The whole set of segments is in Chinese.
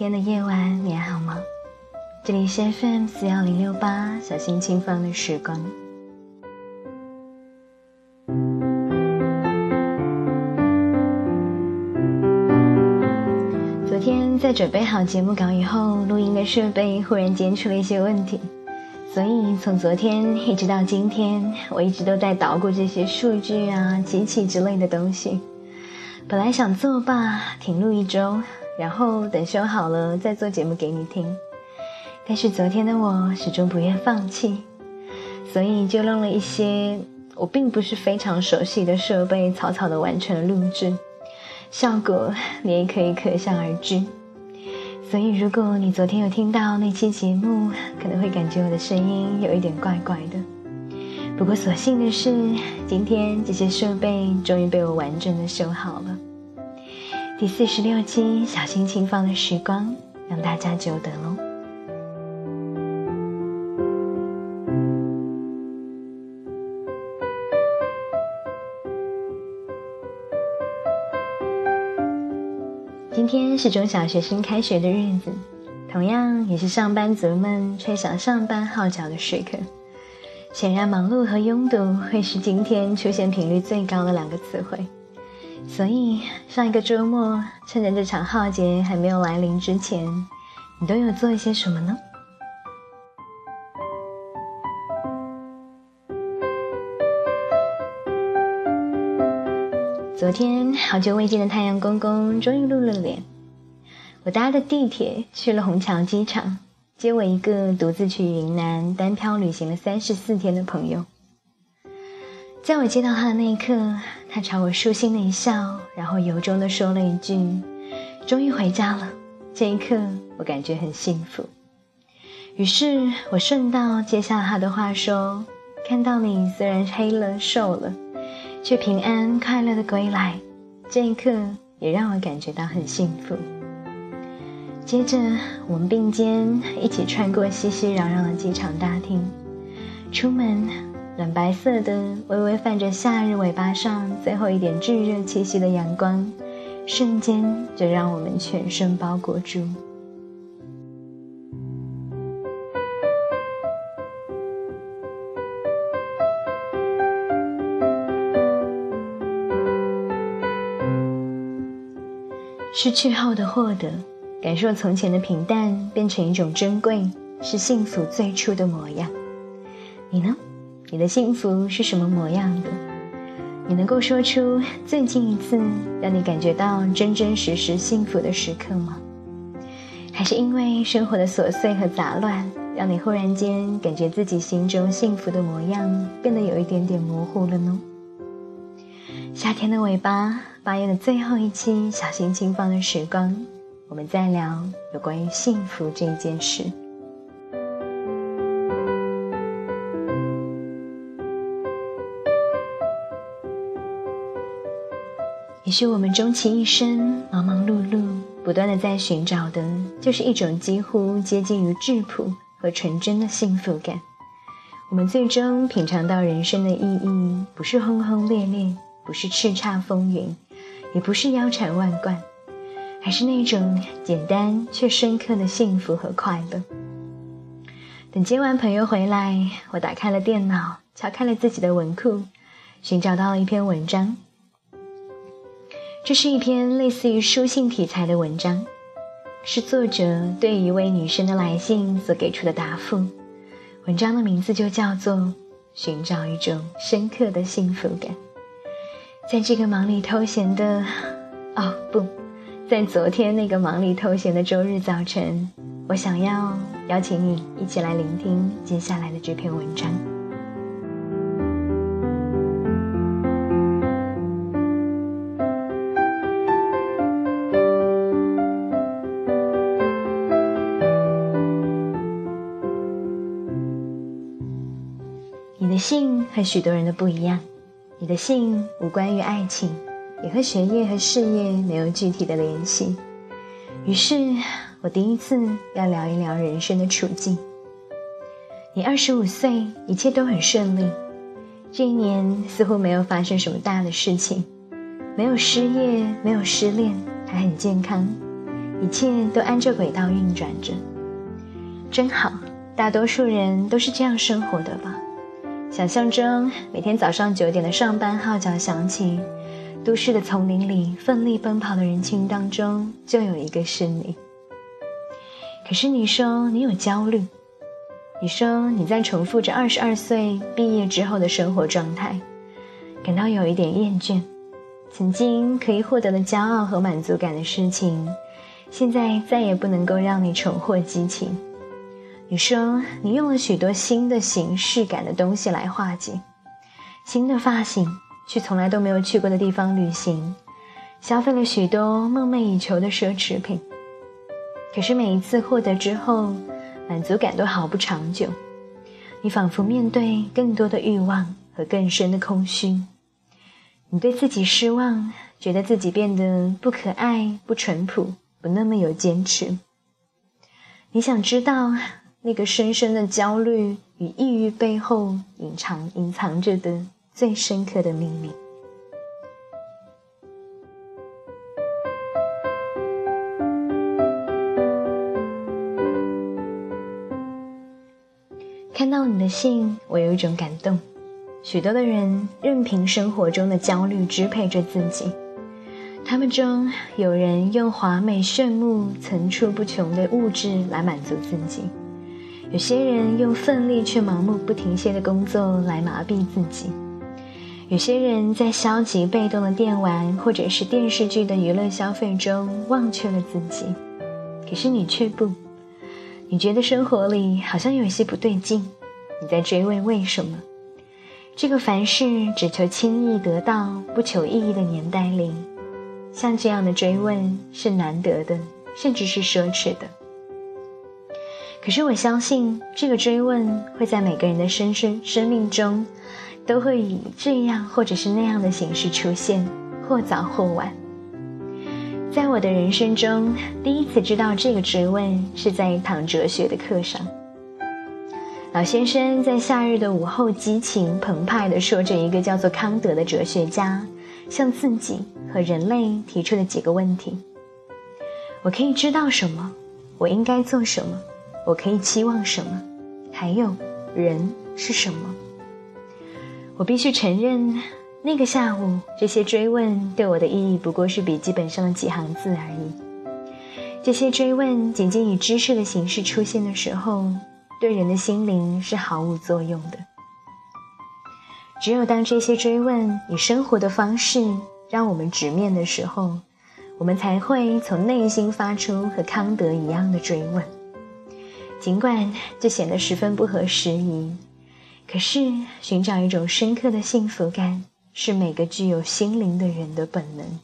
天的夜晚，你还好吗？这里是 FM 四幺零六八，小心轻放的时光。昨天在准备好节目稿以后，录音的设备忽然间出了一些问题，所以从昨天一直到今天，我一直都在捣鼓这些数据啊、机器之类的东西。本来想作罢，停录一周，然后等修好了再做节目给你听。但是昨天的我始终不愿放弃，所以就弄了一些我并不是非常熟悉的设备，草草的完成了录制。效果你也可以可想而知。所以如果你昨天有听到那期节目，可能会感觉我的声音有一点怪怪的。不过所幸的是，今天这些设备终于被我完整的修好了。第四十六期小心轻放的时光，让大家久等喽。今天是中小学生开学的日子，同样也是上班族们吹响上班号角的时刻。显然，忙碌和拥堵会是今天出现频率最高的两个词汇。所以，上一个周末，趁着这场浩劫还没有来临之前，你都有做一些什么呢？昨天，好久未见的太阳公公终于露了脸。我搭的地铁去了虹桥机场。接我一个独自去云南单漂旅行了三十四天的朋友，在我接到他的那一刻，他朝我舒心的一笑，然后由衷的说了一句：“终于回家了。”这一刻，我感觉很幸福。于是我顺道接下了他的话说：“看到你虽然黑了瘦了，却平安快乐的归来，这一刻也让我感觉到很幸福。”接着，我们并肩一起穿过熙熙攘攘的机场大厅，出门，冷白色的、微微泛着夏日尾巴上最后一点炙热气息的阳光，瞬间就让我们全身包裹住。失去后的获得。感受从前的平淡变成一种珍贵，是幸福最初的模样。你呢？你的幸福是什么模样的？你能够说出最近一次让你感觉到真真实实幸福的时刻吗？还是因为生活的琐碎和杂乱，让你忽然间感觉自己心中幸福的模样变得有一点点模糊了呢？夏天的尾巴，八月的最后一期，小心轻放的时光。我们在聊有关于幸福这一件事。也许我们终其一生忙忙碌碌，不断的在寻找的，就是一种几乎接近于质朴和纯真的幸福感。我们最终品尝到人生的意义，不是轰轰烈烈，不是叱咤风云，也不是腰缠万贯。还是那种简单却深刻的幸福和快乐。等接完朋友回来，我打开了电脑，敲开了自己的文库，寻找到了一篇文章。这是一篇类似于书信题材的文章，是作者对一位女生的来信所给出的答复。文章的名字就叫做《寻找一种深刻的幸福感》。在这个忙里偷闲的，哦不。在昨天那个忙里偷闲的周日早晨，我想要邀请你一起来聆听接下来的这篇文章。你的信和许多人的不一样，你的信无关于爱情。也和学业和事业没有具体的联系，于是我第一次要聊一聊人生的处境。你二十五岁，一切都很顺利，这一年似乎没有发生什么大的事情，没有失业，没有失恋，还很健康，一切都按照轨道运转着，真好。大多数人都是这样生活的吧？想象中，每天早上九点的上班号角响起，都市的丛林里奋力奔跑的人群当中，就有一个是你。可是你说你有焦虑，你说你在重复着二十二岁毕业之后的生活状态，感到有一点厌倦。曾经可以获得的骄傲和满足感的事情。现在再也不能够让你重获激情。你说你用了许多新的形式感的东西来化解，新的发型，去从来都没有去过的地方旅行，消费了许多梦寐以求的奢侈品。可是每一次获得之后，满足感都毫不长久。你仿佛面对更多的欲望和更深的空虚。你对自己失望，觉得自己变得不可爱、不淳朴。不那么有坚持。你想知道那个深深的焦虑与抑郁背后隐藏隐藏着的最深刻的秘密？看到你的信，我有一种感动。许多的人任凭生活中的焦虑支配着自己。他们中有人用华美炫目、层出不穷的物质来满足自己；有些人用奋力却盲目不停歇的工作来麻痹自己；有些人在消极被动的电玩或者是电视剧的娱乐消费中忘却了自己。可是你却不，你觉得生活里好像有些不对劲，你在追问为什么？这个凡事只求轻易得到、不求意义的年代里。像这样的追问是难得的，甚至是奢侈的。可是我相信，这个追问会在每个人的生生生命中，都会以这样或者是那样的形式出现，或早或晚。在我的人生中，第一次知道这个追问是在一堂哲学的课上。老先生在夏日的午后，激情澎湃地说着一个叫做康德的哲学家。向自己和人类提出的几个问题：我可以知道什么？我应该做什么？我可以期望什么？还有，人是什么？我必须承认，那个下午，这些追问对我的意义不过是笔记本上的几行字而已。这些追问仅仅以知识的形式出现的时候，对人的心灵是毫无作用的。只有当这些追问以生活的方式让我们直面的时候，我们才会从内心发出和康德一样的追问。尽管这显得十分不合时宜，可是寻找一种深刻的幸福感，是每个具有心灵的人的本能。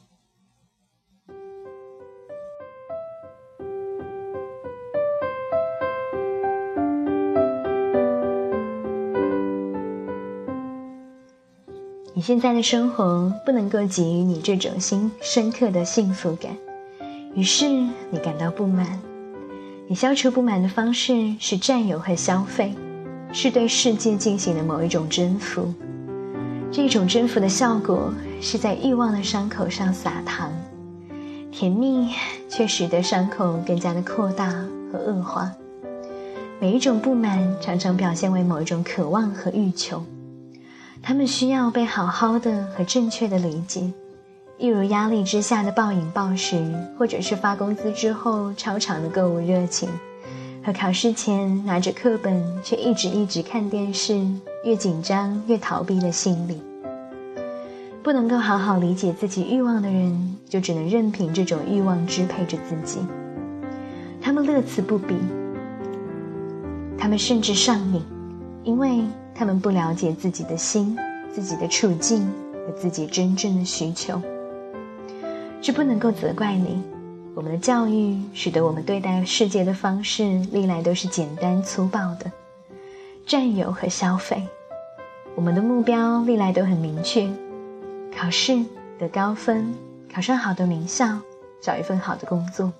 你现在的生活不能够给予你这种心深刻的幸福感，于是你感到不满。你消除不满的方式是占有和消费，是对世界进行的某一种征服。这种征服的效果是在欲望的伤口上撒糖，甜蜜却使得伤口更加的扩大和恶化。每一种不满常常表现为某一种渴望和欲求。他们需要被好好的和正确的理解，一如压力之下的暴饮暴食，或者是发工资之后超长的购物热情，和考试前拿着课本却一直一直看电视，越紧张越逃避的心理。不能够好好理解自己欲望的人，就只能任凭这种欲望支配着自己。他们乐此不疲，他们甚至上瘾，因为。他们不了解自己的心、自己的处境和自己真正的需求，这不能够责怪你。我们的教育使得我们对待世界的方式历来都是简单粗暴的，占有和消费。我们的目标历来都很明确：考试得高分，考上好的名校，找一份好的工作。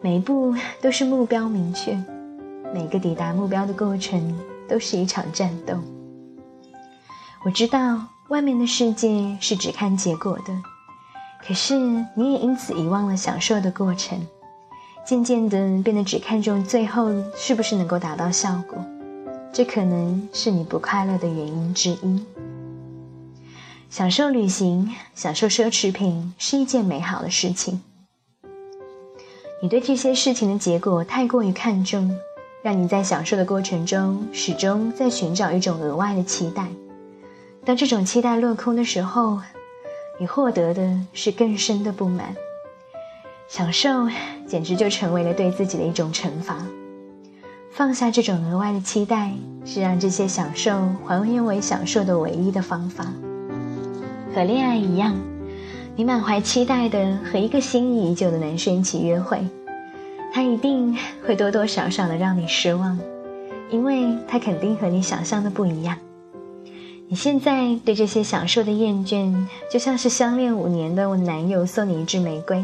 每一步都是目标明确，每个抵达目标的过程。都是一场战斗。我知道外面的世界是只看结果的，可是你也因此遗忘了享受的过程。渐渐的变得只看重最后是不是能够达到效果，这可能是你不快乐的原因之一。享受旅行，享受奢侈品是一件美好的事情。你对这些事情的结果太过于看重，让你在享受的过程中始终在寻找一种额外的期待。当这种期待落空的时候，你获得的是更深的不满。享受简直就成为了对自己的一种惩罚。放下这种额外的期待，是让这些享受还原为享受的唯一的方法。和恋爱一样，你满怀期待的和一个心仪已久的男生一起约会，他一定会多多少少的让你失望，因为他肯定和你想象的不一样。你现在对这些享受的厌倦，就像是相恋五年的我男友送你一支玫瑰。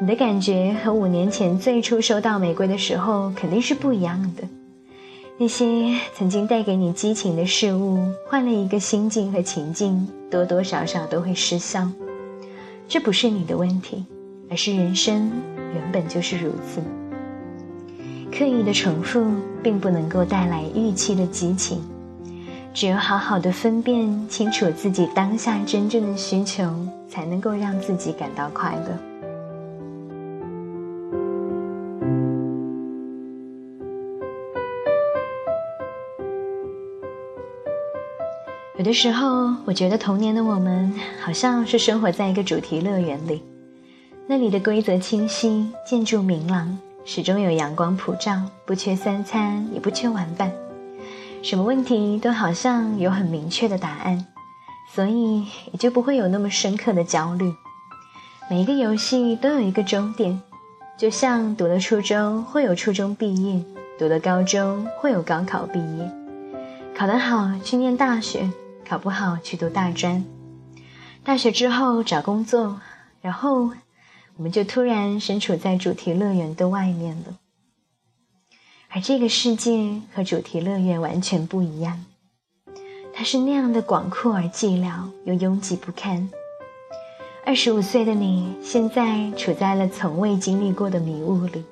你的感觉和五年前最初收到玫瑰的时候肯定是不一样的。那些曾经带给你激情的事物，换了一个心境和情境，多多少少都会失效。这不是你的问题，而是人生原本就是如此。刻意的重复并不能够带来预期的激情，只有好好的分辨清楚自己当下真正的需求，才能够让自己感到快乐。有的时候，我觉得童年的我们好像是生活在一个主题乐园里，那里的规则清晰，建筑明朗，始终有阳光普照，不缺三餐，也不缺玩伴，什么问题都好像有很明确的答案，所以也就不会有那么深刻的焦虑。每一个游戏都有一个终点，就像读了初中会有初中毕业，读了高中会有高考毕业，考得好去念大学。考不好去读大专，大学之后找工作，然后我们就突然身处在主题乐园的外面了。而这个世界和主题乐园完全不一样，它是那样的广阔而寂寥，又拥挤不堪。二十五岁的你，现在处在了从未经历过的迷雾里，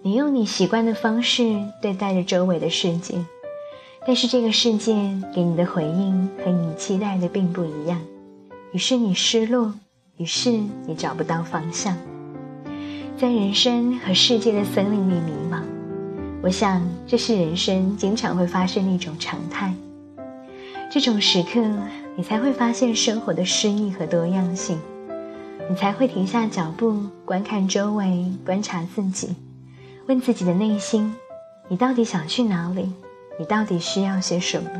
你用你习惯的方式对待着周围的世界。但是这个世界给你的回应和你期待的并不一样，于是你失落，于是你找不到方向，在人生和世界的森林里迷。我想这是人生经常会发生的一种常态。这种时刻，你才会发现生活的诗意和多样性，你才会停下脚步，观看周围，观察自己，问自己的内心：你到底想去哪里？你到底需要些什么？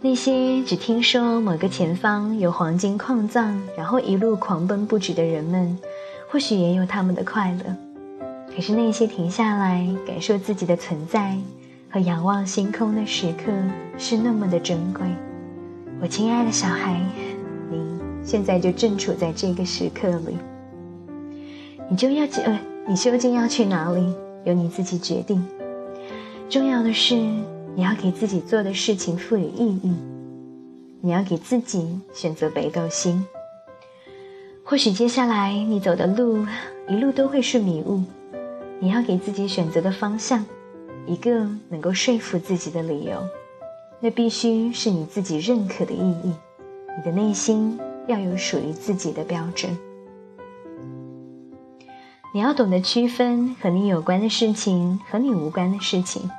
那些只听说某个前方有黄金矿藏，然后一路狂奔不止的人们，或许也有他们的快乐。可是那些停下来感受自己的存在和仰望星空的时刻，是那么的珍贵。我亲爱的小孩，你现在就正处在这个时刻里。你就要去呃，你究竟要去哪里？由你自己决定。重要的是，你要给自己做的事情赋予意义。你要给自己选择北斗星。或许接下来你走的路一路都会是迷雾。你要给自己选择的方向，一个能够说服自己的理由。那必须是你自己认可的意义。你的内心要有属于自己的标准。你要懂得区分和你有关的事情和你无关的事情。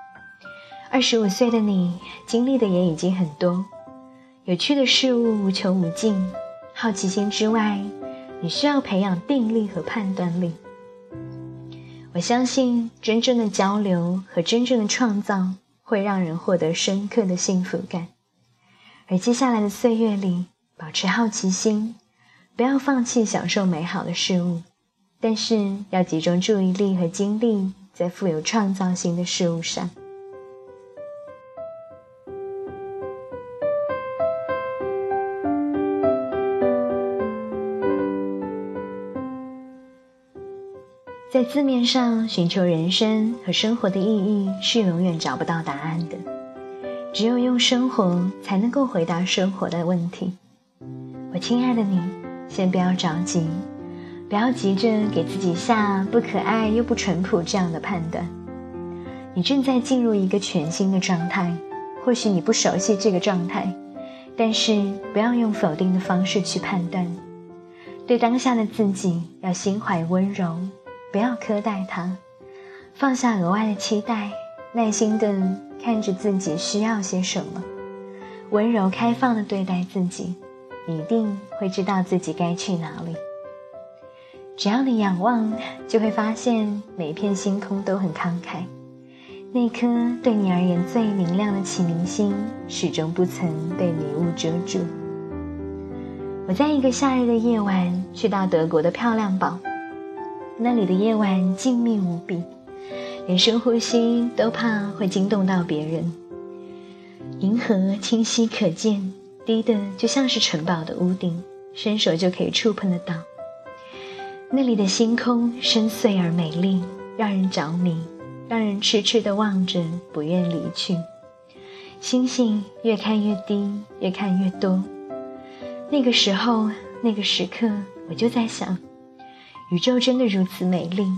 二十五岁的你，经历的也已经很多，有趣的事物无穷无尽。好奇心之外，你需要培养定力和判断力。我相信，真正的交流和真正的创造会让人获得深刻的幸福感。而接下来的岁月里，保持好奇心，不要放弃享受美好的事物，但是要集中注意力和精力在富有创造性的事物上。在字面上寻求人生和生活的意义，是永远找不到答案的。只有用生活，才能够回答生活的问题。我亲爱的你，先不要着急，不要急着给自己下不可爱又不淳朴这样的判断。你正在进入一个全新的状态，或许你不熟悉这个状态，但是不要用否定的方式去判断。对当下的自己要心怀温柔，不要苛待他，放下额外的期待，耐心的看着自己需要些什么，温柔开放的对待自己，一定会知道自己该去哪里。只要你仰望，就会发现每片星空都很慷慨。那颗对你而言最明亮的启明星，始终不曾被迷雾遮住。我在一个夏日的夜晚去到德国的漂亮堡，那里的夜晚静谧无比，连深呼吸都怕会惊动到别人。银河清晰可见，低的就像是城堡的屋顶，伸手就可以触碰得到。那里的星空深邃而美丽，让人着迷。让人痴痴的望着，不愿离去。星星越看越低，越看越多。那个时候，那个时刻，我就在想，宇宙真的如此美丽，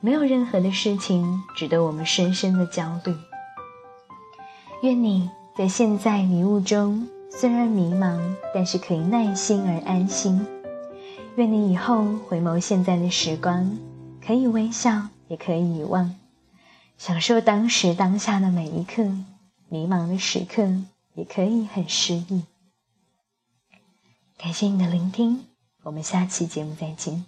没有任何的事情值得我们深深的焦虑。愿你在现在迷雾中，虽然迷茫，但是可以耐心而安心。愿你以后回眸现在的时光，可以微笑，也可以遗忘。享受当时当下的每一刻，迷茫的时刻也可以很诗意。感谢你的聆听，我们下期节目再见。